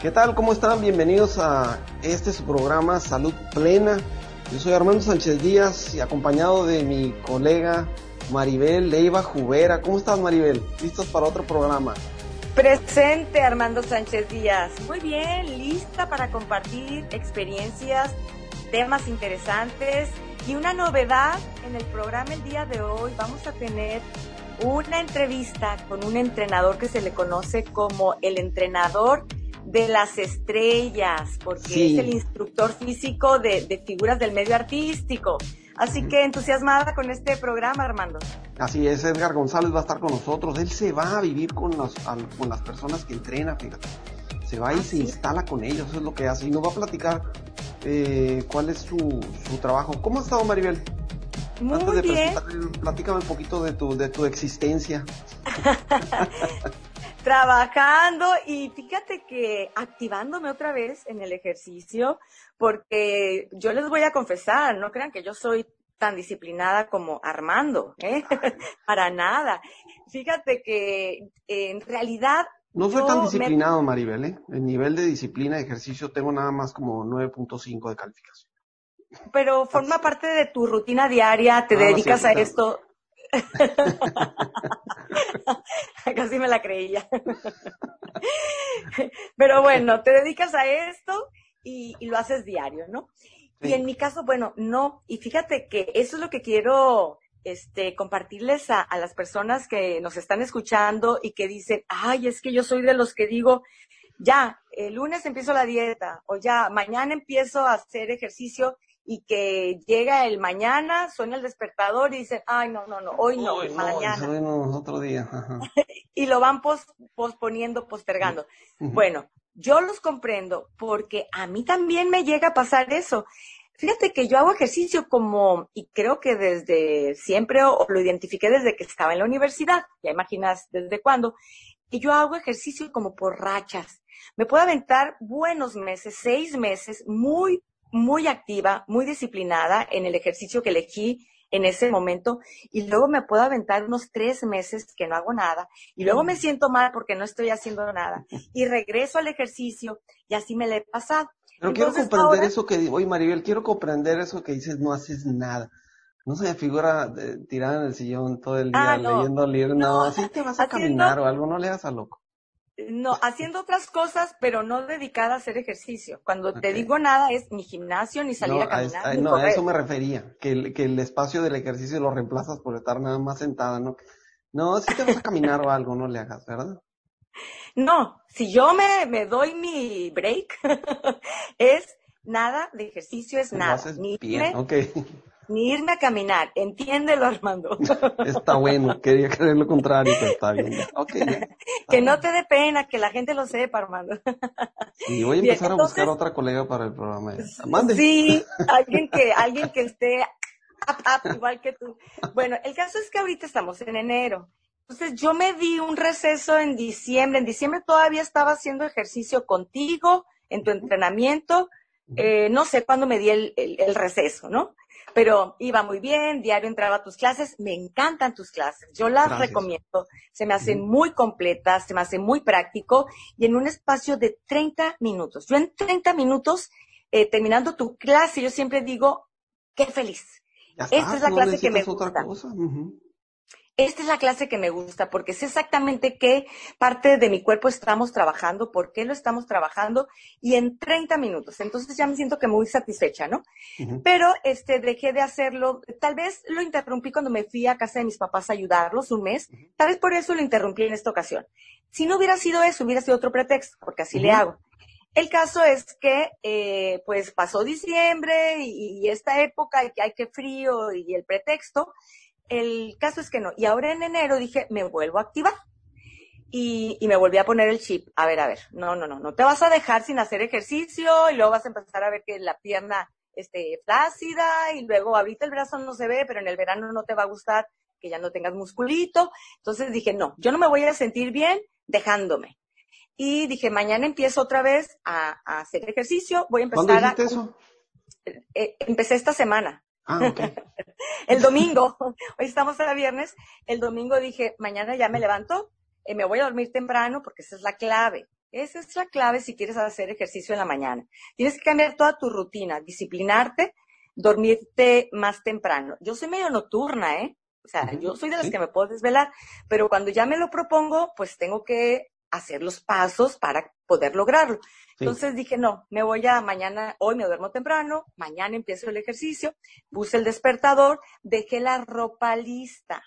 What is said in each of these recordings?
¿Qué tal? ¿Cómo están? Bienvenidos a este su programa Salud Plena. Yo soy Armando Sánchez Díaz y acompañado de mi colega Maribel Leiva Jubera. ¿Cómo estás Maribel? ¿Listos para otro programa? Presente Armando Sánchez Díaz. Muy bien, lista para compartir experiencias, temas interesantes y una novedad en el programa el día de hoy. Vamos a tener una entrevista con un entrenador que se le conoce como el entrenador de las estrellas, porque es el instructor físico de, figuras del medio artístico. Así que entusiasmada con este programa, Armando. Así es, Edgar González va a estar con nosotros. Él se va a vivir con, con las personas que entrena, fíjate. Se va y se instala con ellos, eso es lo que hace. Y nos va a platicar eh, cuál es su, su trabajo. ¿Cómo ha estado, Maribel? Muy Antes de bien. Platícame un poquito de tu, de tu existencia. trabajando y fíjate que activándome otra vez en el ejercicio, porque yo les voy a confesar, no crean que yo soy tan disciplinada como Armando, ¿eh? para nada. Fíjate que en realidad... No soy tan disciplinado, Maribel, ¿eh? El nivel de disciplina de ejercicio tengo nada más como 9.5 de calificación. Pero forma parte de tu rutina diaria, te ah, dedicas a esto Casi me la creía. Pero bueno, te dedicas a esto y, lo haces diario, ¿no? Y en mi caso, bueno, no. Y fíjate que eso es lo que quiero este, compartirles a, a, las personas que nos están escuchando y que dicen, ay, es que yo soy de los que digo, ya, el lunes empiezo la dieta o ya, mañana empiezo a hacer ejercicio y que llega el mañana, suena el despertador y dicen, ay, no, no, no, hoy no, mañana. No, otro día. y lo van posponiendo, postergando. Bueno, yo los comprendo porque a mí también me llega a pasar eso. Fíjate que yo hago ejercicio como, y creo que desde siempre, o lo identifiqué desde que estaba en la universidad, ya imaginas desde cuándo, que yo hago ejercicio como por rachas. Me puedo aventar buenos meses, seis meses, muy muy activa, muy disciplinada en el ejercicio que elegí en ese momento y luego me puedo aventar unos tres meses que no hago nada y luego me siento mal porque no estoy haciendo nada y regreso al ejercicio y así me le he pasado. Pero quiero comprender eso que, oye Maribel, quiero comprender eso que dices, no haces nada. No se me figura tirada en el sillón todo el día ah, leyendo libros, no, así te vas a caminar o algo, no le das a loco. No, haciendo otras cosas, pero no dedicada a hacer ejercicio. Cuando te digo nada es ni gimnasio, ni salir a caminar. A, no, a eso me refería, que el, que el espacio del ejercicio lo reemplazas por estar nada más sentada, ¿no? No, si te vas a caminar o algo, no le hagas, ¿verdad? No, si yo me, me doy mi break, es nada de ejercicio, es nada. Ni bien, okay ni irme a caminar. Entiéndelo, Armando. está bueno, quería creer lo contrario, pero está bien. que no te dé pena, que la gente lo sepa, Armando. y voy a empezar a buscar otra colega para el programa. Mande. Sí, alguien que, alguien que esté igual que tú. Bueno, el caso es que ahorita estamos en enero. Entonces yo me di un receso en diciembre. En diciembre todavía estaba haciendo ejercicio contigo, en tu entrenamiento. Eh, no sé cuándo me di el, el, receso, ¿no? Pero iba muy bien, diario entraba a tus clases, me encantan tus clases, yo las recomiendo, se me hacen muy completas, se me hace muy práctico y en un espacio de 30 minutos. Yo en 30 minutos, eh, terminando tu clase, yo siempre digo, qué feliz. Esta es la clase que me gusta. Esta es la clase que me gusta porque sé exactamente qué parte de mi cuerpo estamos trabajando, por qué lo estamos trabajando y en 30 minutos. Entonces ya me siento que muy satisfecha, ¿no? Pero este dejé de hacerlo, tal vez lo interrumpí cuando me fui a casa de mis papás a ayudarlos un mes, tal vez por eso lo interrumpí en esta ocasión. Si no hubiera sido eso, hubiera sido otro pretexto, porque así le hago. El caso es que, eh, pues pasó diciembre y, y, esta época y que hay que frío y el pretexto, el caso es que no. Y ahora en enero dije, me vuelvo a activar. Y, y, me volví a poner el chip. A ver, a ver, no, no, no, no te vas a dejar sin hacer ejercicio y luego vas a empezar a ver que la pierna esté flácida y luego ahorita el brazo no se ve, pero en el verano no te va a gustar que ya no tengas musculito. Entonces dije, no, yo no me voy a sentir bien dejándome. Y dije, mañana empiezo otra vez a, hacer ejercicio, voy a empezar ¿Cuándo a... eso? Eh, empecé esta semana. Ah, el domingo, hoy estamos a viernes, el domingo dije, mañana ya me levanto, y eh, me voy a dormir temprano porque esa es la clave. Esa es la clave si quieres hacer ejercicio en la mañana. Tienes que cambiar toda tu rutina, disciplinarte, dormirte más temprano. Yo soy medio nocturna, ¿eh? O sea, yo soy de las que me puedo desvelar, pero cuando ya me lo propongo, pues tengo que hacer los pasos para poder lograrlo. Entonces dije, no, me voy a mañana, hoy me duermo temprano, mañana empiezo el ejercicio, puse el despertador, dejé la ropa lista,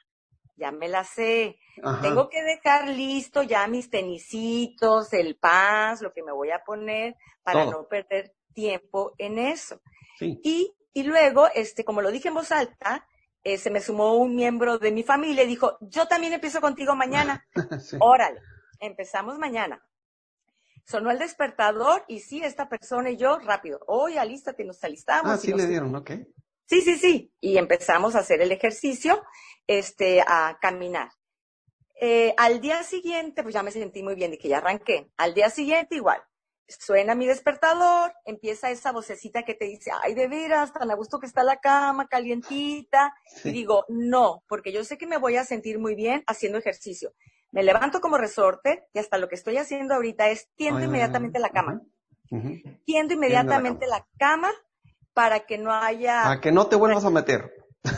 ya me la sé. Tengo que dejar listo ya mis tenisitos, el pants, lo que me voy a poner para no perder tiempo en eso. Y, y luego, este, como lo dije en voz alta, eh, se me sumó un miembro de mi familia y dijo, yo también empiezo contigo mañana. Órale, empezamos mañana. Sonó el despertador y sí, esta persona y yo, rápido, oye, alístate, nos alistamos. Ah, sí le dieron, ok. Sí, sí, sí. Y empezamos a hacer el ejercicio, este, a caminar. Eh, al día siguiente, pues ya me sentí muy bien que ya arranqué. Al día siguiente igual. Suena mi despertador, empieza esa vocecita que te dice, ay, de veras, tan a gusto que está la cama, calientita. Y digo, no, porque yo sé que me voy a sentir muy bien haciendo ejercicio. Me levanto como resorte y hasta lo que estoy haciendo ahorita es tiendo inmediatamente la cama. Tiendo inmediatamente la cama. para que no haya... Para que no te vuelvas a meter.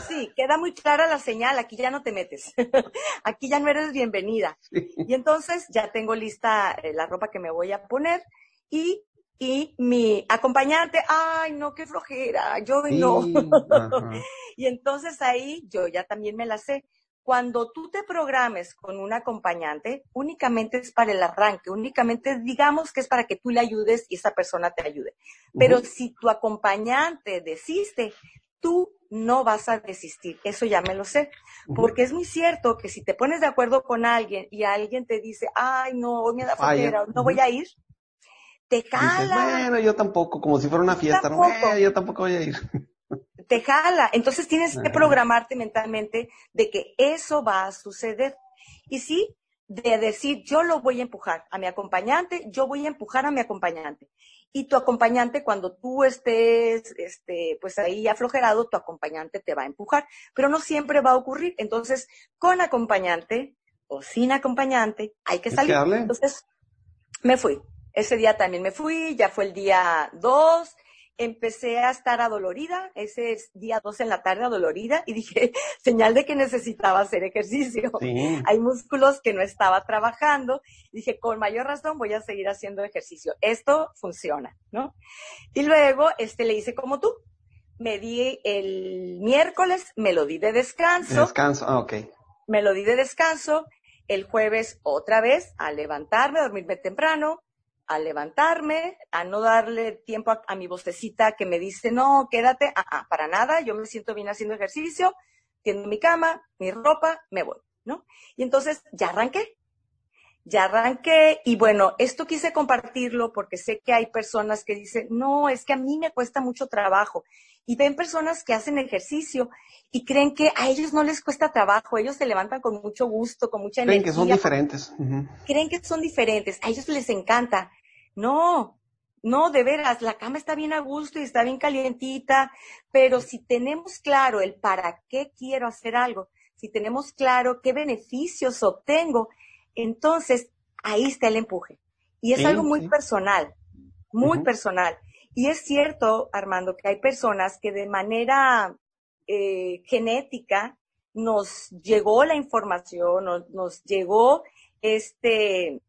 Sí, queda muy clara la señal, aquí ya no te metes, aquí ya no eres bienvenida. Y entonces ya tengo lista eh, la ropa que me voy a poner y, y mi acompañante, ay, no, qué flojera, yo no. y entonces ahí yo ya también me la sé. Cuando tú te programes con un acompañante, únicamente es para el arranque, únicamente digamos que es para que tú le ayudes y esa persona te ayude. Pero si tu acompañante desiste, tú no vas a desistir. Eso ya me lo sé. Porque es muy cierto que si te pones de acuerdo con alguien y alguien te dice, ay, no, hoy me da flojera, no voy a ir, te jala. bueno, yo tampoco, como si fuera una fiesta, no, yo tampoco voy a ir te jala. Entonces tienes que programarte mentalmente de que eso va a suceder. Y sí, de decir, yo lo voy a empujar a mi acompañante, yo voy a empujar a mi acompañante. Y tu acompañante, cuando tú estés, este, pues ahí aflojerado, tu acompañante te va a empujar. Pero no siempre va a ocurrir. Entonces, con acompañante o sin acompañante, hay que salir. Entonces, me fui. Ese día también me fui, ya fue el día 2, empecé a estar adolorida, ese es día 2 en la tarde adolorida, y dije, señal de que necesitaba hacer ejercicio. Hay músculos que no estaba trabajando. Dije, con mayor razón voy a seguir haciendo ejercicio. Esto funciona, ¿no? Y luego, este, le hice como tú. Me di el miércoles, me lo di de descanso. Descanso, ah, ok. Me lo di de descanso. El jueves otra vez a levantarme, a dormirme temprano a levantarme, a no darle tiempo a, mi vocecita que me dice, no, quédate, ah, ah, para nada, yo me siento bien haciendo ejercicio, tiendo mi cama, mi ropa, me voy, ¿no? Y entonces ya arranqué, ya arranqué y bueno, esto quise compartirlo porque sé que hay personas que dicen, no, es que a mí me cuesta mucho trabajo. Y ven personas que hacen ejercicio y creen que a ellos no les cuesta trabajo, ellos se levantan con mucho gusto, con mucha energía. Creen que son diferentes. Creen que son diferentes, a ellos les encanta. No, no, de veras, la cama está bien a gusto y está bien calientita, pero si tenemos claro el para qué quiero hacer algo, si tenemos claro qué beneficios obtengo, entonces ahí está el empuje. Y es algo muy personal, muy personal. Y es cierto, Armando, que hay personas que de manera eh, genética nos llegó la información, nos, llegó este,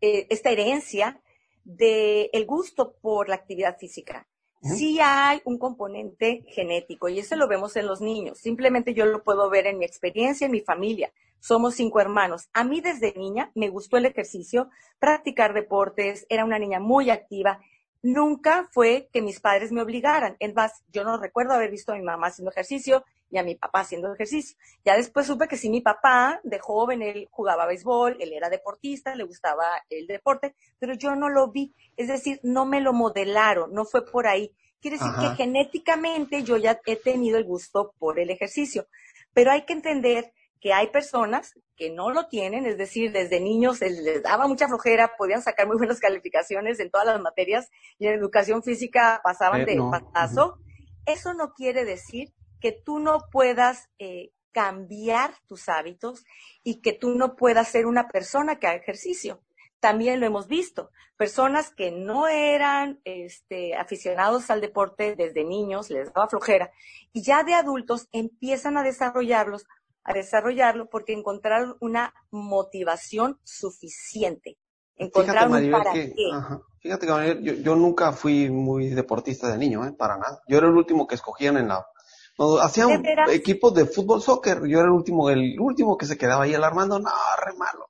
eh, esta herencia del el gusto por la actividad física. Sí hay un componente genético y eso lo vemos en los niños. Simplemente yo lo puedo ver en mi experiencia, en mi familia. Somos cinco hermanos. A mí desde niña me gustó el ejercicio, practicar deportes, era una niña muy activa. Nunca fue que mis padres me obligaran. Es más, yo no recuerdo haber visto a mi mamá haciendo ejercicio y a mi papá haciendo ejercicio. Ya después supe que sí, mi papá, de joven, él jugaba béisbol, él era deportista, le gustaba el deporte, pero yo no lo vi. Es decir, no me lo modelaron, no fue por ahí. Quiere decir que genéticamente yo ya he tenido el gusto por el ejercicio. Pero hay que entender que hay personas que no lo tienen, es decir, desde niños les daba mucha flojera, podían sacar muy buenas calificaciones en todas las materias y en educación física pasaban eh, de paso. Eso no quiere decir que tú no puedas eh, cambiar tus hábitos y que tú no puedas ser una persona que haga ejercicio. también lo hemos visto. Personas que no eran este, aficionados al deporte desde niños, les daba flojera, y ya de adultos empiezan a desarrollarlos, a desarrollarlo porque encontraron una motivación suficiente. Encontraron fíjate, para que, Fíjate que yo, yo, nunca fui muy deportista de niño, ¿eh? para nada. Yo era el último que escogían en la hacían equipos de fútbol soccer, yo era el último, el último que se quedaba ahí alarmando, no, re malo.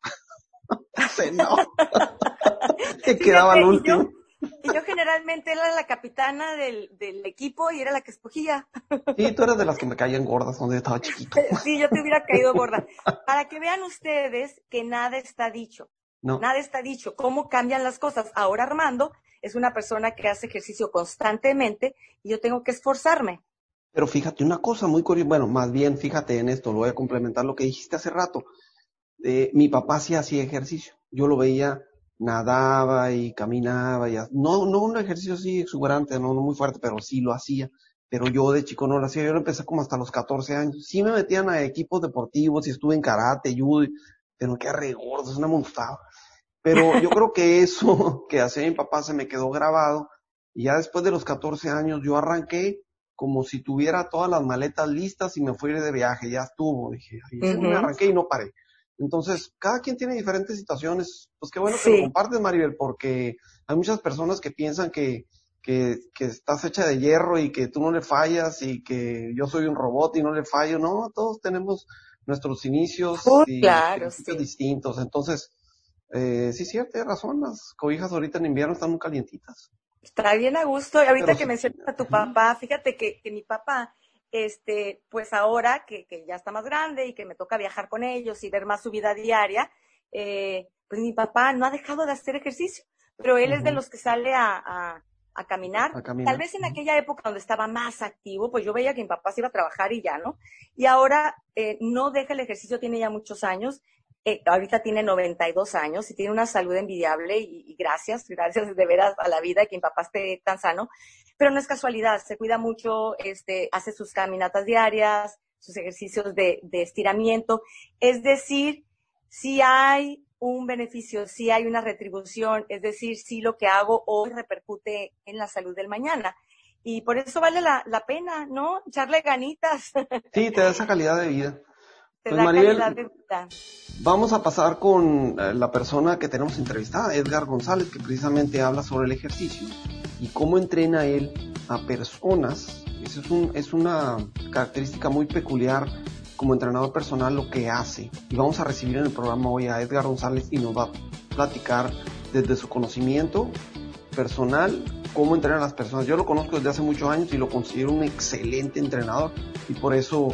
no. que quedaba el último. Y yo, generalmente era la capitana del, del equipo y era la que escogía. Sí, tú eras de las que me caían gordas cuando yo estaba chiquito. Sí, yo te hubiera caído gorda. Para que vean ustedes que nada está dicho. No. Nada está dicho. ¿Cómo cambian las cosas? Ahora Armando es una persona que hace ejercicio constantemente y yo tengo que esforzarme. Pero fíjate una cosa muy curiosa, bueno, más bien fíjate en esto, lo voy a complementar lo que dijiste hace rato. Eh, mi papá sí hacía ejercicio, yo lo veía, nadaba y caminaba, y, no, no un ejercicio así exuberante, no, no muy fuerte, pero sí lo hacía. Pero yo de chico no lo hacía, yo lo empecé como hasta los 14 años. Sí me metían a equipos deportivos y estuve en karate, judo, pero que re gordo, eso no me gustaba. Pero yo creo que eso que hacía mi papá se me quedó grabado. Y ya después de los 14 años yo arranqué como si tuviera todas las maletas listas y me fui de viaje, ya estuvo, dije, y me arranqué y no paré. Entonces, cada quien tiene diferentes situaciones, pues qué bueno que lo compartes, Maribel, porque hay muchas personas que piensan que, que, que, estás hecha de hierro y que tú no le fallas y que yo soy un robot y no le fallo, no, todos tenemos nuestros inicios y claro, distintos, entonces, eh, sí, cierto, tienes razón, las cobijas ahorita en invierno están muy calientitas. Está bien a gusto. Y ahorita que mencionas a tu papá, fíjate que, que mi papá, este, pues ahora que, que, ya está más grande y que me toca viajar con ellos y ver más su vida diaria, eh, pues mi papá no ha dejado de hacer ejercicio, pero él es de los que sale a, a, a, caminar. Tal vez en aquella época donde estaba más activo, pues yo veía que mi papá se iba a trabajar y ya, ¿no? Y ahora eh, no deja el ejercicio, tiene ya muchos años eh, ahorita tiene 92 años y tiene una salud envidiable y, gracias, gracias de veras a la vida que mi papá esté tan sano. Pero no es casualidad, se cuida mucho, este, hace sus caminatas diarias, sus ejercicios de, de estiramiento. Es decir, si hay un beneficio, si hay una retribución, es decir, si lo que hago hoy repercute en la salud del mañana. Y por eso vale la, la pena, ¿no? Echarle ganitas. Sí, te da esa calidad de vida pues Vamos a pasar con eh, la persona que tenemos entrevistada, Edgar González, que precisamente habla sobre el ejercicio y cómo entrena él a personas. Eso es, un, es una característica muy peculiar como entrenador personal lo que hace. Y vamos a recibir en el programa hoy a Edgar González y nos va a platicar desde su conocimiento personal cómo entrena a las personas. Yo lo conozco desde hace muchos años y lo considero un excelente entrenador y por eso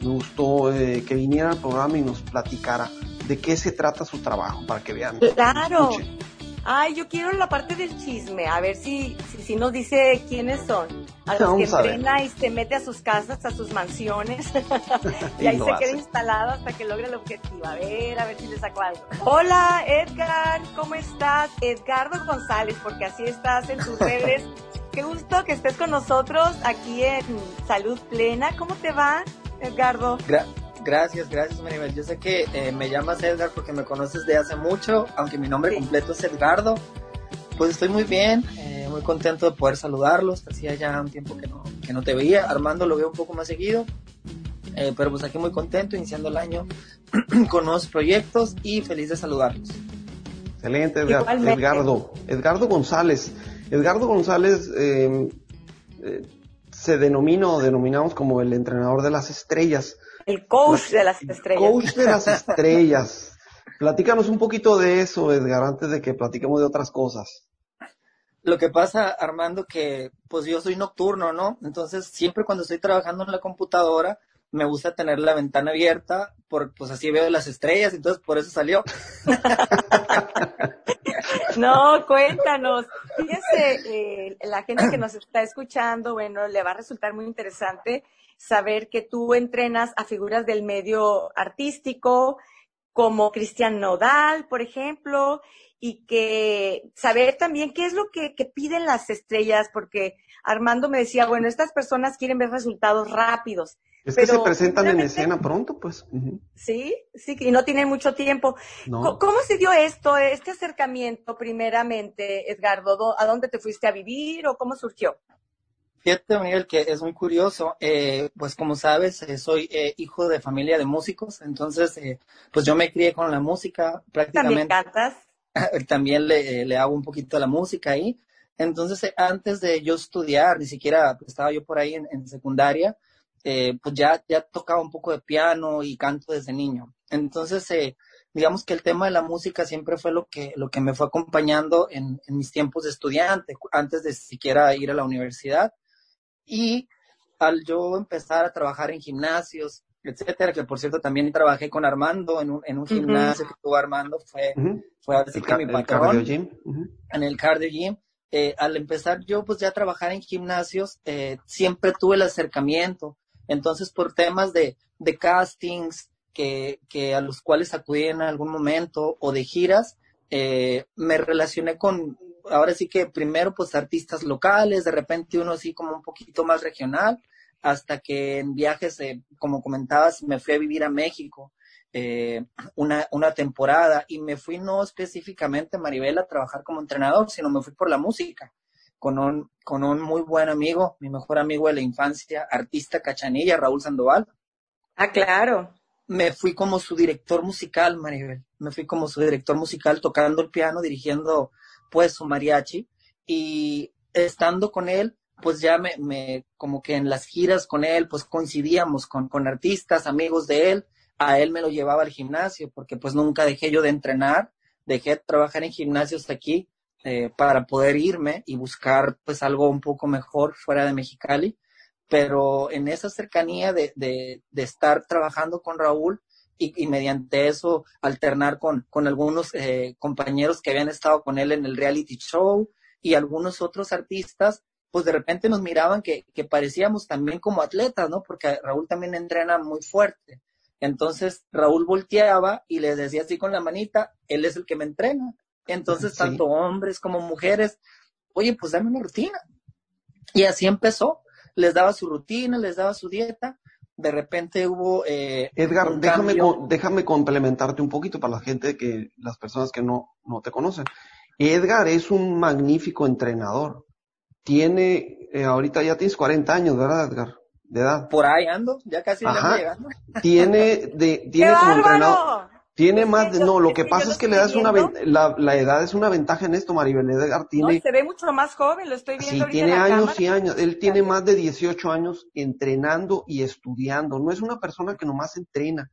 me gustó eh, que viniera al programa y nos platicara de qué se trata su trabajo, para que vean. Claro. Ay, yo quiero la parte del chisme, a ver si, si, nos dice quiénes son. A los que entrena y se mete a sus casas, a sus mansiones, y, ahí se queda instalado hasta que logre el objetivo. A ver, a ver si le saco algo. Hola, Edgar, ¿cómo estás? Edgardo González, porque así estás en tus redes. Qué gusto que estés con nosotros aquí en Salud Plena. ¿Cómo te va? Edgardo. gracias, gracias Maribel. Yo sé que eh, me llamas Edgar porque me conoces de hace mucho, aunque mi nombre completo es Edgardo. Pues estoy muy bien, eh, muy contento de poder saludarlos. Hacía ya un tiempo que no, que no te veía. Armando lo veo un poco más seguido. Eh, pero pues aquí muy contento, iniciando el año con nuevos proyectos y feliz de saludarlos. Excelente, Edgardo. Edgardo González. Edgardo González se denomina o denominamos como el entrenador de las estrellas. El coach de las estrellas. Coach de las estrellas. Platícanos un poquito de eso, Edgar, antes de que platiquemos de otras cosas. Lo que pasa, Armando, que pues yo soy nocturno, ¿no? Entonces, siempre cuando estoy trabajando en la computadora, me gusta tener la ventana abierta, porque pues así veo las estrellas, entonces por eso salió. No, cuéntanos. Fíjese, eh, la gente que nos está escuchando, bueno, le va a resultar muy interesante saber que tú entrenas a figuras del medio artístico, como Cristian Nodal, por ejemplo, y que saber también qué es lo que, piden las estrellas, porque Armando me decía, bueno, estas personas quieren ver resultados rápidos. Es que se presentan en escena pronto, pues. Sí, sí, y no tienen mucho tiempo. ¿Cómo se dio esto, este acercamiento primeramente, Edgardo? ¿A dónde te fuiste a vivir o cómo surgió? Fíjate, Miguel, que es muy curioso. Eh, pues como sabes, eh, soy eh, hijo de familia de músicos, entonces, pues yo me crié con la música prácticamente. ¿También cantas? También le, le hago un poquito a la música ahí. Entonces, antes de yo estudiar, ni siquiera estaba yo por ahí en, secundaria, pues ya, ya tocaba un poco de piano y canto desde niño. Entonces, digamos que el tema de la música siempre fue lo que, lo que me fue acompañando en, en mis tiempos de estudiante, antes de siquiera ir a la universidad. Y al yo empezar a trabajar en gimnasios, etcétera, que por cierto también trabajé con Armando en un, en un gimnasio que tuvo Armando, fue, fue así que mi patrón en el cardio gym. Eh, al empezar yo pues ya a trabajar en gimnasios, eh, siempre tuve el acercamiento. Entonces por temas de, de castings que, que a los cuales acudí en algún momento o de giras, eh, me relacioné con ahora sí que primero pues artistas locales, de repente uno así como un poquito más regional, hasta que en viajes, eh, como comentabas, me fui a vivir a México eh, una, una temporada y me fui no específicamente, Maribel, a trabajar como entrenador, sino me fui por la música con un, con un muy buen amigo, mi mejor amigo de la infancia, artista cachanilla, Raúl Sandoval. Ah, claro. Me fui como su director musical, Maribel. Me fui como su director musical tocando el piano, dirigiendo pues su mariachi y estando con él, pues ya me, me, como que en las giras con él, pues coincidíamos con, con artistas, amigos de él, a él me lo llevaba al gimnasio, porque pues nunca dejé yo de entrenar, dejé de trabajar en gimnasios aquí eh, para poder irme y buscar pues algo un poco mejor fuera de Mexicali, pero en esa cercanía de, de, de estar trabajando con Raúl, y, mediante eso alternar con, con algunos eh, compañeros que habían estado con él en el reality show y algunos otros artistas, pues de repente nos miraban que, que parecíamos también como atletas, ¿no? Porque Raúl también entrena muy fuerte. Entonces Raúl volteaba y les decía así con la manita, él es el que me entrena. Entonces, tanto hombres como mujeres, oye, pues dame una rutina. Y así empezó. Les daba su rutina, les daba su dieta de repente hubo... Eh, Edgar, déjame, déjame complementarte un poquito para la gente que, las personas que no, no te conocen. Edgar es un magnífico entrenador. Tiene, eh, ahorita ya tienes 40 años, ¿verdad, Edgar? De edad. Por ahí ando, ya casi llegando. Tiene, de, tiene como entrenador, tiene más de, no, lo que pasa es que le das una, la, la edad es una ventaja en esto, Maribel. Edgar tiene. No, se ve mucho más joven, lo estoy viendo. Sí, tiene años y años. Él tiene más de 18 años entrenando y estudiando. No es una persona que nomás entrena.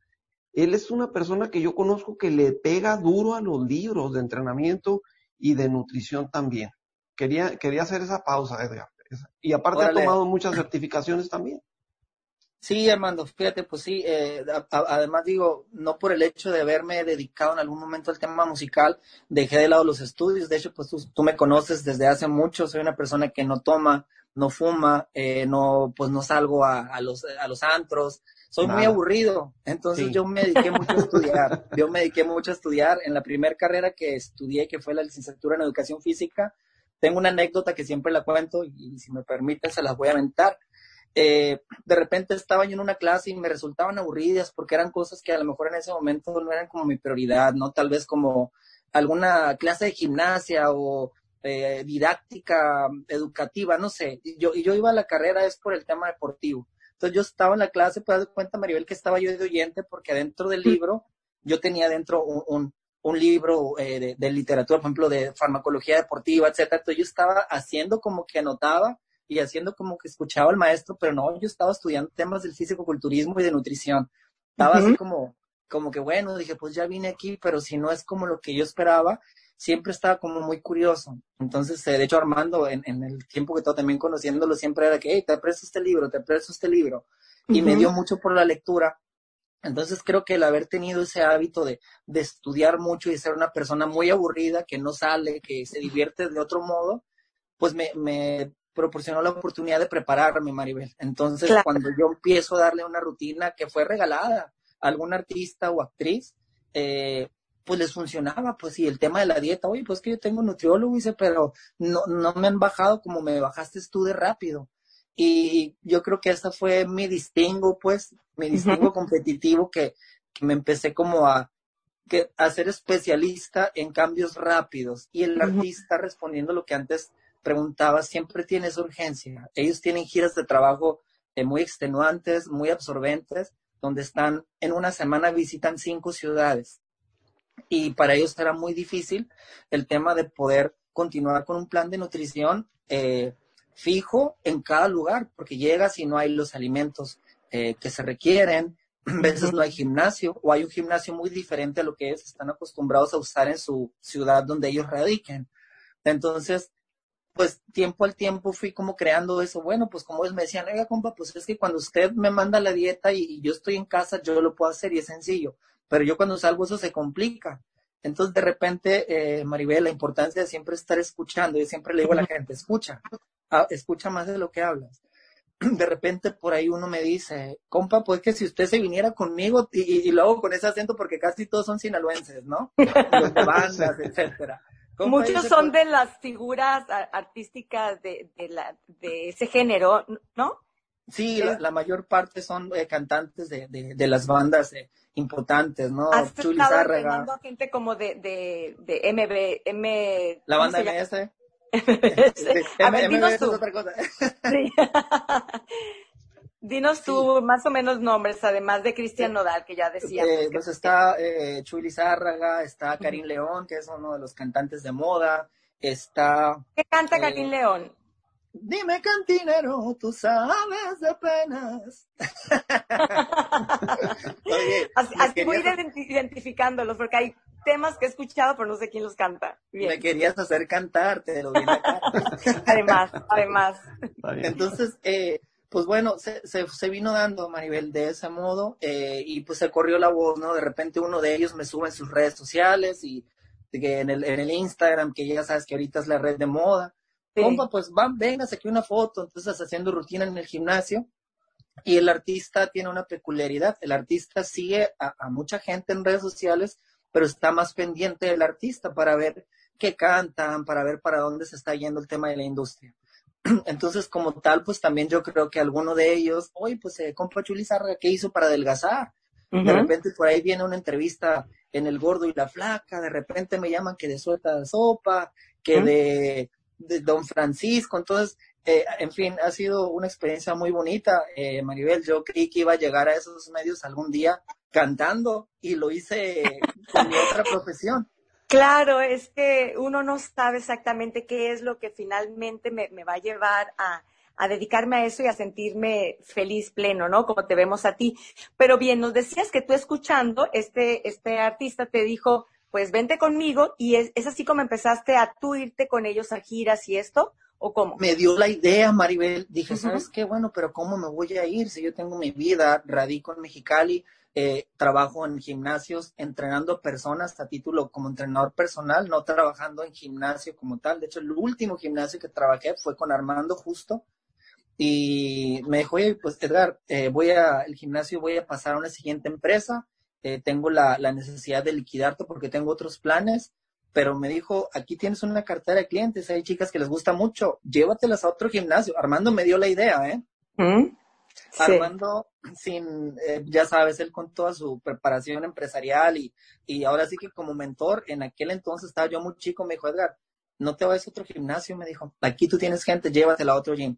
Él es una persona que yo conozco que le pega duro a los libros de entrenamiento y de nutrición también. Quería, quería hacer esa pausa, Edgar. Y aparte ha tomado muchas certificaciones también. Sí, Armando, fíjate, pues sí, eh, además digo, no por el hecho de haberme dedicado en algún momento al tema musical, dejé de lado los estudios, de hecho, pues tú, me conoces desde hace mucho, soy una persona que no toma, no fuma, eh, no, pues no salgo a, los, a los antros, soy muy aburrido, entonces yo me dediqué mucho a estudiar, yo me dediqué mucho a estudiar, en la primera carrera que estudié, que fue la licenciatura en educación física, tengo una anécdota que siempre la cuento y si me permiten se las voy a aventar eh, de repente estaba yo en una clase y me resultaban aburridas porque eran cosas que a lo mejor en ese momento no eran como mi prioridad, ¿no? Tal vez como alguna clase de gimnasia o eh, didáctica educativa, no sé. Y yo, yo iba a la carrera es por el tema deportivo. Entonces yo estaba en la clase, pues de cuenta, Maribel, que estaba yo de oyente porque adentro del libro yo tenía dentro un, un, libro eh, de, de, literatura, por ejemplo, de farmacología deportiva, etcétera. Entonces yo estaba haciendo como que anotaba y haciendo como que escuchaba al maestro, pero no, yo estaba estudiando temas del físico-culturismo y de nutrición. Estaba así como, como que bueno, dije, pues ya vine aquí, pero si no es como lo que yo esperaba, siempre estaba como muy curioso. Entonces, eh, de hecho, Armando, en, en, el tiempo que estaba también conociéndolo, siempre era que, hey, te presto este libro, te presto este libro. Y me dio mucho por la lectura. Entonces creo que el haber tenido ese hábito de, de estudiar mucho y ser una persona muy aburrida, que no sale, que se divierte de otro modo, pues me, me proporcionó la oportunidad de prepararme, Maribel. Entonces, cuando yo empiezo a darle una rutina que fue regalada a algún artista o actriz, eh, pues les funcionaba, pues sí, el tema de la dieta, oye, pues que yo tengo nutriólogo, dice, pero no, no me han bajado como me bajaste tú de rápido. Y yo creo que ese fue mi distingo, pues, mi distingo competitivo que, que, me empecé como a, que, a ser especialista en cambios rápidos. Y el artista respondiendo lo que antes preguntaba, siempre tiene esa urgencia. Ellos tienen giras de trabajo eh, muy extenuantes, muy absorbentes, donde están en una semana visitan cinco ciudades. Y para ellos era muy difícil el tema de poder continuar con un plan de nutrición eh, fijo en cada lugar, porque llegas y no hay los alimentos eh, que se requieren, a veces no hay gimnasio o hay un gimnasio muy diferente a lo que ellos están acostumbrados a usar en su ciudad donde ellos radiquen. Entonces, pues tiempo al tiempo fui como creando eso. Bueno, pues como ellos me decían, oiga, compa, pues es que cuando usted me manda la dieta y, yo estoy en casa, yo lo puedo hacer y es sencillo. Pero yo cuando salgo eso se complica. Entonces, de repente, eh, Maribel, la importancia de siempre estar escuchando. Yo siempre le digo a la gente, escucha, escucha más de lo que hablas. De repente por ahí uno me dice, compa, pues que si usted se viniera conmigo, y, y, lo hago con ese acento porque casi todos son sinaloenses, ¿no? Los de bandas, etcétera. Muchos son de las figuras artísticas de, de, la, de ese género, ¿no? Sí, la, mayor parte son eh, cantantes de, de, las bandas eh, importantes, ¿no? Has Chuli a gente como de, de, de MB, M... La banda MS. a ver, dinos tú. Sí. Dinos tú más o menos nombres, además de Cristian Nodal, que ya decíamos. Eh, pues está eh, Chuy Lizárraga, está Karim León, que es uno de los cantantes de moda, está... ¿Qué canta eh, Karim León? Dime cantinero, tú sabes de penas. Oye, así, voy identificándolos, porque hay temas que he escuchado, pero no sé quién los canta. Me querías hacer cantar, te lo además, además. Entonces, eh, pues bueno, se, se, vino dando, Maribel, de ese modo, eh, y pues se corrió la voz, ¿no? De repente uno de ellos me sube en sus redes sociales y que en el, en el Instagram, que ya sabes que ahorita es la red de moda. Compa, pues van, venga, saqué una foto, entonces haciendo rutina en el gimnasio. Y el artista tiene una peculiaridad, el artista sigue a, a mucha gente en redes sociales, pero está más pendiente del artista para ver qué cantan, para ver para dónde se está yendo el tema de la industria. Entonces, como tal, pues también yo creo que alguno de ellos, oye, pues eh, compa Chulizarra, ¿qué hizo para adelgazar? De repente por ahí viene una entrevista en El Gordo y la Flaca, de repente me llaman que de suelta de sopa, que de, de, Don Francisco, entonces, eh, en fin, ha sido una experiencia muy bonita, eh, Maribel, yo creí que iba a llegar a esos medios algún día cantando y lo hice con mi otra profesión. Claro, es que uno no sabe exactamente qué es lo que finalmente me, va a llevar a, dedicarme a eso y a sentirme feliz, pleno, ¿no? Como te vemos a ti. Pero bien, nos decías que tú escuchando, este, este artista te dijo, pues vente conmigo y es, es así como empezaste a tú irte con ellos a giras y esto, ¿o cómo? Me dio la idea, Maribel. Dije, ¿sabes qué? Bueno, pero ¿cómo me voy a ir si yo tengo mi vida, radico en Mexicali? Eh, trabajo en gimnasios entrenando personas a título como entrenador personal, no trabajando en gimnasio como tal. De hecho, el último gimnasio que trabajé fue con Armando Justo. Y me dijo, oye, pues Edgar, eh, voy a, el gimnasio voy a pasar a una siguiente empresa. Eh, tengo la, la necesidad de liquidarte porque tengo otros planes pero me dijo, aquí tienes una cartera de clientes, hay chicas que les gusta mucho, llévatelas a otro gimnasio. Armando me dio la idea, ¿eh? ¿Mm? Armando, sin, eh, ya sabes, él con toda su preparación empresarial y, y ahora sí que como mentor, en aquel entonces estaba yo muy chico, me dijo, Edgar, no te vayas a otro gimnasio, me dijo, aquí tú tienes gente, llévatela a otro gym.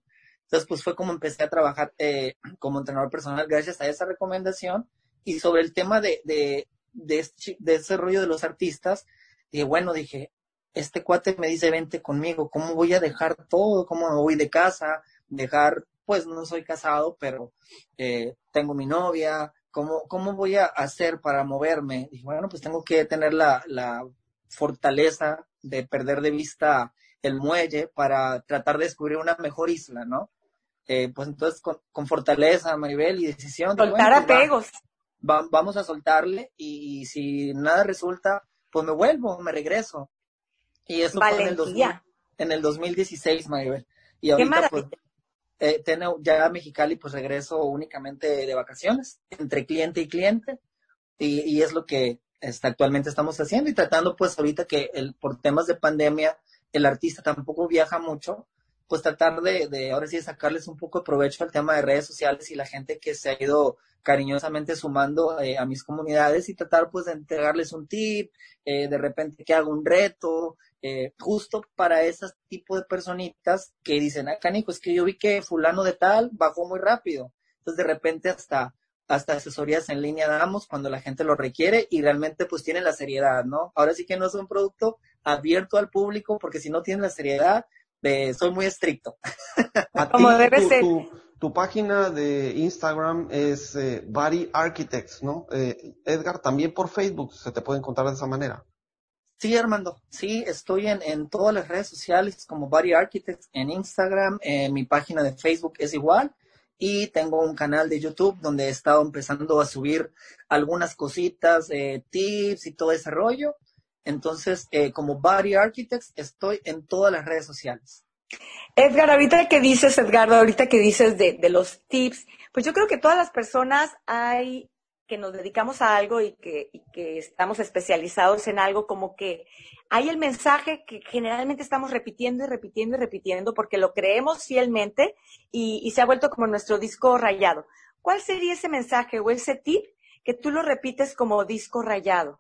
Entonces, pues fue como empecé a trabajar eh, como entrenador personal gracias a esa recomendación. Y sobre el tema de, de, de, este, de ese rollo de los artistas, y bueno, dije, este cuate me dice, vente conmigo, ¿cómo voy a dejar todo? ¿Cómo voy de casa? Dejar pues no soy casado, pero eh, tengo mi novia, ¿cómo, ¿cómo voy a hacer para moverme? Dije, bueno, pues tengo que tener la, la fortaleza de perder de vista el muelle para tratar de descubrir una mejor isla, ¿no? Eh, pues entonces con, fortaleza, Maribel, y decisión. Soltar pues apegos. vamos a soltarle y, si nada resulta, pues me vuelvo, me regreso. Y eso fue en el, en el 2016, Maribel. Y ahorita, pues, eh, ya a Mexicali pues regreso únicamente de vacaciones, entre cliente y cliente, y, y es lo que este, actualmente estamos haciendo y tratando pues ahorita que el, por temas de pandemia el artista tampoco viaja mucho, pues tratar de, de ahora sí sacarles un poco de provecho al tema de redes sociales y la gente que se ha ido cariñosamente sumando eh, a mis comunidades y tratar pues de entregarles un tip, eh, de repente que haga un reto, eh, justo para ese tipo de personitas que dicen, ah, canico, es que yo vi que fulano de tal bajó muy rápido. Entonces de repente hasta, hasta asesorías en línea damos cuando la gente lo requiere y realmente pues tiene la seriedad, ¿no? Ahora sí que no es un producto abierto al público porque si no tiene la seriedad, soy muy estricto. Como debe ser tu página de Instagram es eh, Body Architects, ¿no? Eh, Edgar, también por Facebook se te puede encontrar de esa manera. Sí, Armando, sí, estoy en, en todas las redes sociales como Body Architects, en Instagram, en mi página de Facebook es igual y tengo un canal de YouTube donde he estado empezando a subir algunas cositas, eh, tips y todo ese rollo. Entonces, eh, como Body Architects, estoy en todas las redes sociales. Edgar, ahorita que dices, Edgardo, ahorita que dices de, los tips, pues yo creo que todas las personas hay que nos dedicamos a algo y que, estamos especializados en algo, como que hay el mensaje que generalmente estamos repitiendo y repitiendo y repitiendo porque lo creemos fielmente y, y se ha vuelto como nuestro disco rayado. ¿Cuál sería ese mensaje o ese tip que tú lo repites como disco rayado?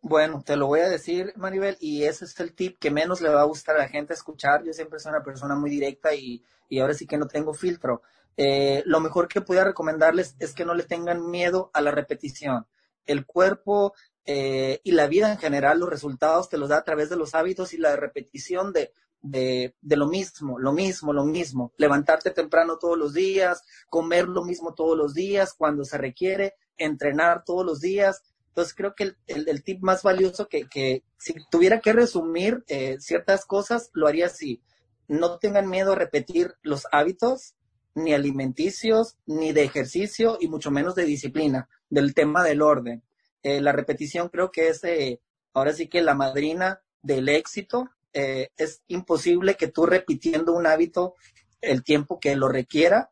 Bueno, te lo voy a decir, Maribel, y ese es el tip que menos le va a gustar a la gente escuchar. Yo siempre soy una persona muy directa y, ahora sí que no tengo filtro. Eh, lo mejor que puedo recomendarles es que no le tengan miedo a la repetición. El cuerpo eh, y la vida en general, los resultados te los da a través de los hábitos y la repetición de, de, lo mismo, lo mismo, lo mismo. Levantarte temprano todos los días, comer lo mismo todos los días cuando se requiere, entrenar todos los días. Entonces creo que el, tip más valioso que, que, si tuviera que resumir eh, ciertas cosas, lo haría así. No tengan miedo a repetir los hábitos, ni alimenticios, ni de ejercicio, y mucho menos de disciplina, del tema del orden. Eh, la repetición creo que es eh, ahora sí que la madrina del éxito. es imposible que tú repitiendo un hábito el tiempo que lo requiera,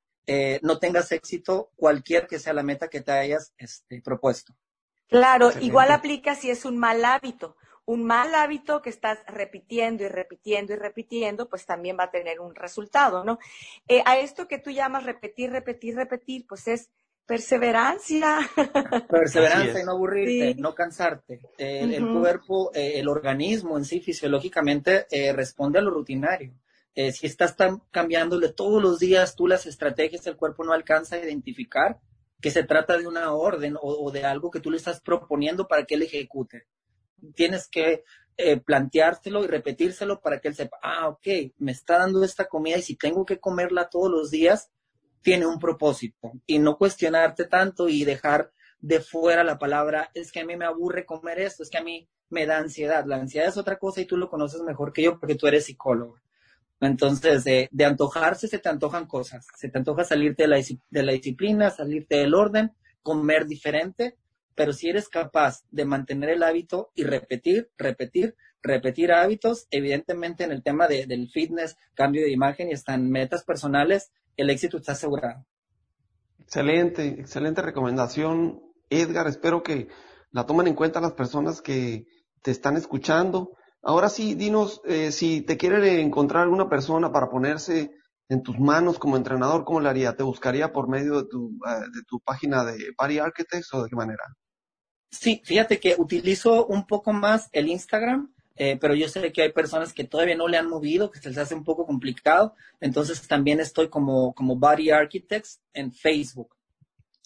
no tengas éxito cualquier que sea la meta que te hayas este, propuesto. Claro, igual aplica si es un mal hábito. Un mal hábito que estás repitiendo y repitiendo y repitiendo, pues también va a tener un resultado, ¿no? Eh, a esto que tú llamas repetir, repetir, repetir, pues es perseverancia. Perseverancia y no aburrirte, no cansarte. El cuerpo, eh, el organismo en sí fisiológicamente eh, responde a lo rutinario. si estás cambiándole todos los días tú las estrategias, el cuerpo no alcanza a identificar que se trata de una orden o, de algo que tú le estás proponiendo para que él ejecute. Tienes que eh, y repetírselo para que él sepa, ah, ok, me está dando esta comida y si tengo que comerla todos los días, tiene un propósito. Y no cuestionarte tanto y dejar de fuera la palabra, es que a mí me aburre comer esto, es que a mí me da ansiedad. La ansiedad es otra cosa y tú lo conoces mejor que yo porque tú eres psicólogo. Entonces, de, antojarse se te antojan cosas. Se te antoja salirte de la, de la disciplina, salirte del orden, comer diferente, pero si eres capaz de mantener el hábito y repetir, repetir, repetir hábitos, evidentemente en el tema de, del fitness, cambio de imagen y en metas personales, el éxito está asegurado. Excelente, excelente recomendación, Edgar. Espero que la tomen en cuenta las personas que te están escuchando. Ahora sí, dinos, eh, si te quiere encontrar alguna persona para ponerse en tus manos como entrenador, ¿cómo le haría? ¿Te buscaría por medio de tu, eh, de tu página de Party Architects o de qué manera? Sí, fíjate que utilizo un poco más el Instagram, eh, pero yo sé que hay personas que todavía no le han movido, que se les hace un poco complicado. Entonces también estoy como, como Body Architects en Facebook.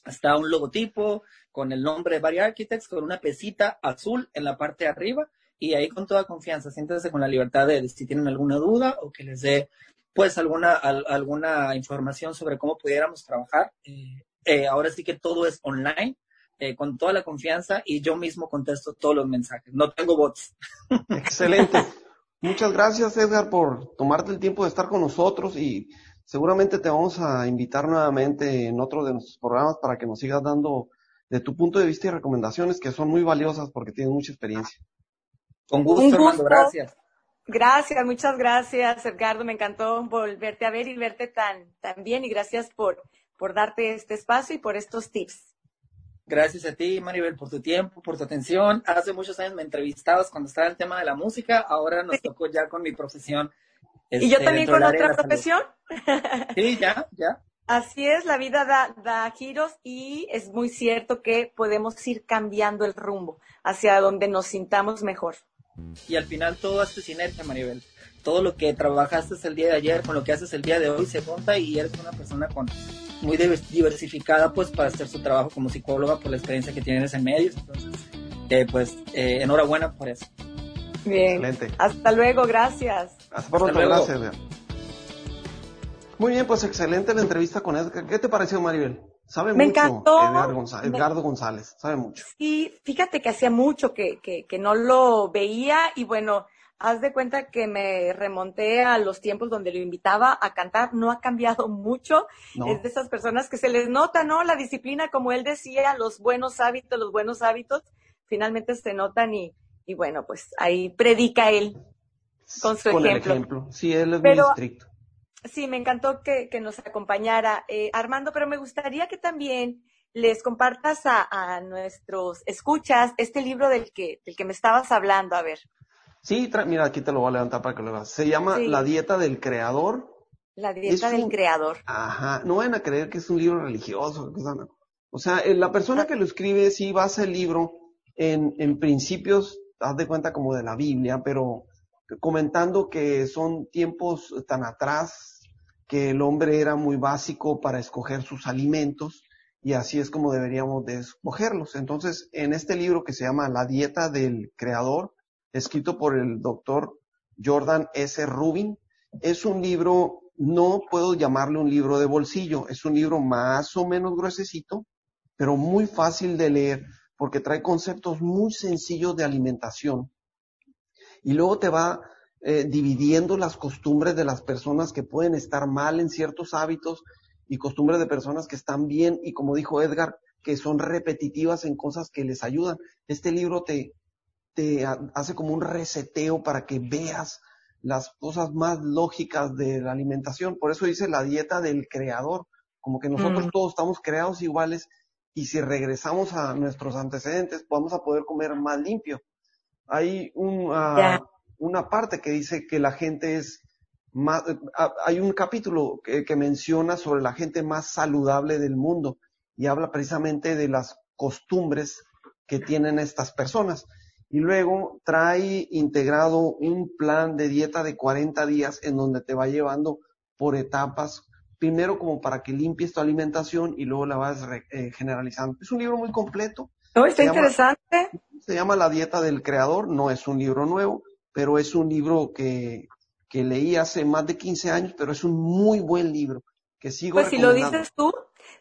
Está un logotipo con el nombre de Body Architects, con una pesita azul en la parte de arriba y ahí con toda confianza, siéntense con la libertad de, si tienen alguna duda o que les dé pues alguna, alguna información sobre cómo pudiéramos trabajar. Eh, eh, ahora sí que todo es online, eh, con toda la confianza y yo mismo contesto todos los mensajes. No tengo bots. Excelente. Muchas gracias Edgar por tomarte el tiempo de estar con nosotros y seguramente te vamos a invitar nuevamente en otro de nuestros programas para que nos sigas dando de tu punto de vista y recomendaciones que son muy valiosas porque tienes mucha experiencia. Con gusto, gracias. Gracias, muchas gracias, Edgardo. Me encantó volverte a ver y verte tan, tan bien y gracias por, por darte este espacio y por estos tips. Gracias a ti, Maribel, por tu tiempo, por tu atención. Hace muchos años me entrevistabas cuando estaba el tema de la música, ahora nos tocó ya con mi profesión. ¿Y yo este, también con otra profesión? Sí, ya, ya. Así es, la vida da, da, giros y es muy cierto que podemos ir cambiando el rumbo hacia donde nos sintamos mejor. Y al final todo hace sinergia, Maribel. Todo lo que trabajaste el día de ayer con lo que haces el día de hoy se junta y eres una persona con muy diversificada pues para hacer su trabajo como psicóloga por la experiencia que tienes en medios. Entonces, eh, pues eh, enhorabuena por eso. Bien. Excelente. Hasta luego, gracias. Hasta pronto, gracias. Muy bien, pues excelente la entrevista con Edgar. ¿Qué te pareció, Maribel? Sabe Me mucho encantó. Edgardo González, sabe mucho. Sí, fíjate que hacía mucho que, que, que no lo veía y bueno, haz de cuenta que me remonté a los tiempos donde lo invitaba a cantar, no ha cambiado mucho, es de esas personas que se les nota, ¿no? La disciplina, como él decía, los buenos hábitos, los buenos hábitos, finalmente se notan y, y bueno, pues ahí predica él con su con ejemplo. El ejemplo. Sí, él es muy estricto. Sí, me encantó que, nos acompañara eh, Armando, pero me gustaría que también les compartas a, nuestros escuchas este libro del que, del que me estabas hablando, a ver. Sí, mira, aquí te lo voy a levantar para que lo veas. Se llama La dieta del creador. La dieta del creador. Ajá, no van a creer que es un libro religioso. O sea, eh, la persona que lo escribe sí basa el libro en, en principios, haz de cuenta como de la Biblia, pero comentando que son tiempos tan atrás que el hombre era muy básico para escoger sus alimentos y así es como deberíamos de escogerlos. Entonces, en este libro que se llama La dieta del creador, escrito por el doctor Jordan S. Rubin, es un libro, no puedo llamarle un libro de bolsillo, es un libro más o menos gruesecito, pero muy fácil de leer porque trae conceptos muy sencillos de alimentación y luego te va eh, dividiendo las costumbres de las personas que pueden estar mal en ciertos hábitos y costumbres de personas que están bien y como dijo Edgar, que son repetitivas en cosas que les ayudan. Este libro te, te hace como un reseteo para que veas las cosas más lógicas de la alimentación. Por eso dice la dieta del creador, como que nosotros mm. todos estamos creados iguales y si regresamos a nuestros antecedentes vamos a poder comer más limpio hay un, ah, una parte que dice que la gente es más, ah, hay un capítulo que, que, menciona sobre la gente más saludable del mundo y habla precisamente de las costumbres que tienen estas personas. Y luego trae integrado un plan de dieta de 40 días en donde te va llevando por etapas, primero como para que limpies tu alimentación y luego la vas eh, generalizando. Es un libro muy completo. No, está interesante se llama La dieta del creador, no es un libro nuevo, pero es un libro que, que leí hace más de 15 años, pero es un muy buen libro que sigo Pues si lo dices tú,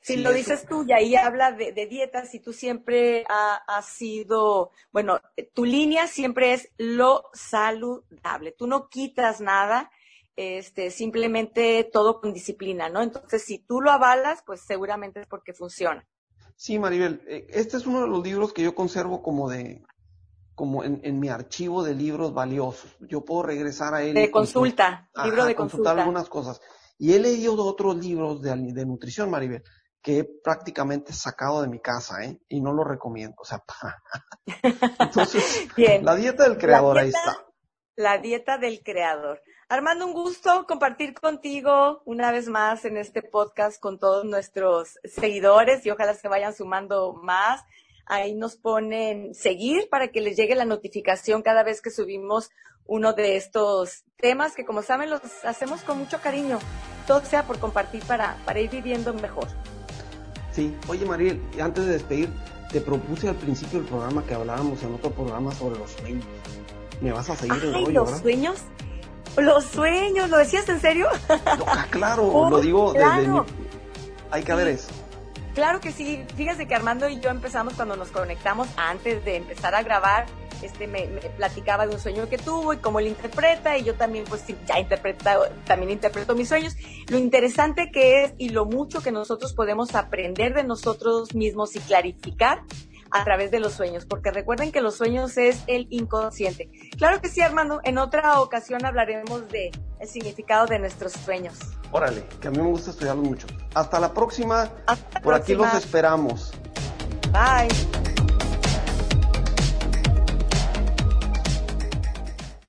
si lo dices tú y ahí habla de, de dietas y tú siempre has sido, bueno, tu línea siempre es lo saludable, tú no quitas nada, este, simplemente todo con disciplina, ¿no? Entonces, si tú lo avalas, pues seguramente es porque funciona. Sí, Maribel, eh, este es uno de los libros que yo conservo como de, como en, mi archivo de libros valiosos. Yo puedo regresar a él. De consulta, libro de consultar algunas cosas. Y he leído otros libros de, de nutrición, Maribel, que he prácticamente sacado de mi casa, ¿eh? Y no lo recomiendo. O sea, entonces, la dieta del creador, ahí está. La dieta del creador. Armando, un gusto compartir contigo una vez más en este podcast con todos nuestros seguidores y ojalá se vayan sumando más. Ahí nos ponen seguir para que les llegue la notificación cada vez que subimos uno de estos temas que como saben los hacemos con mucho cariño. Todo sea por compartir para, para ir viviendo mejor. Sí, oye Mariel, antes de despedir, te propuse al principio del programa que hablábamos en otro programa sobre los sueños. ¿Me vas a seguir Ay, el los sueños? Los sueños, ¿lo decías en serio? Ah, claro, lo digo desde mi... Hay que ver eso. Claro que sí. Fíjese que Armando y yo empezamos cuando nos conectamos antes de empezar a grabar. Este me, platicaba de un sueño que tuvo y cómo lo interpreta y yo también pues ya interpreta, también interpreto mis sueños. Lo interesante que es y lo mucho que nosotros podemos aprender de nosotros mismos y clarificar a través de los sueños, porque recuerden que los sueños es el inconsciente. Claro que sí, Armando, en otra ocasión hablaremos de el significado de nuestros sueños. Órale, que a mí me gusta estudiarlos mucho. Hasta la próxima. Por aquí los esperamos. Bye.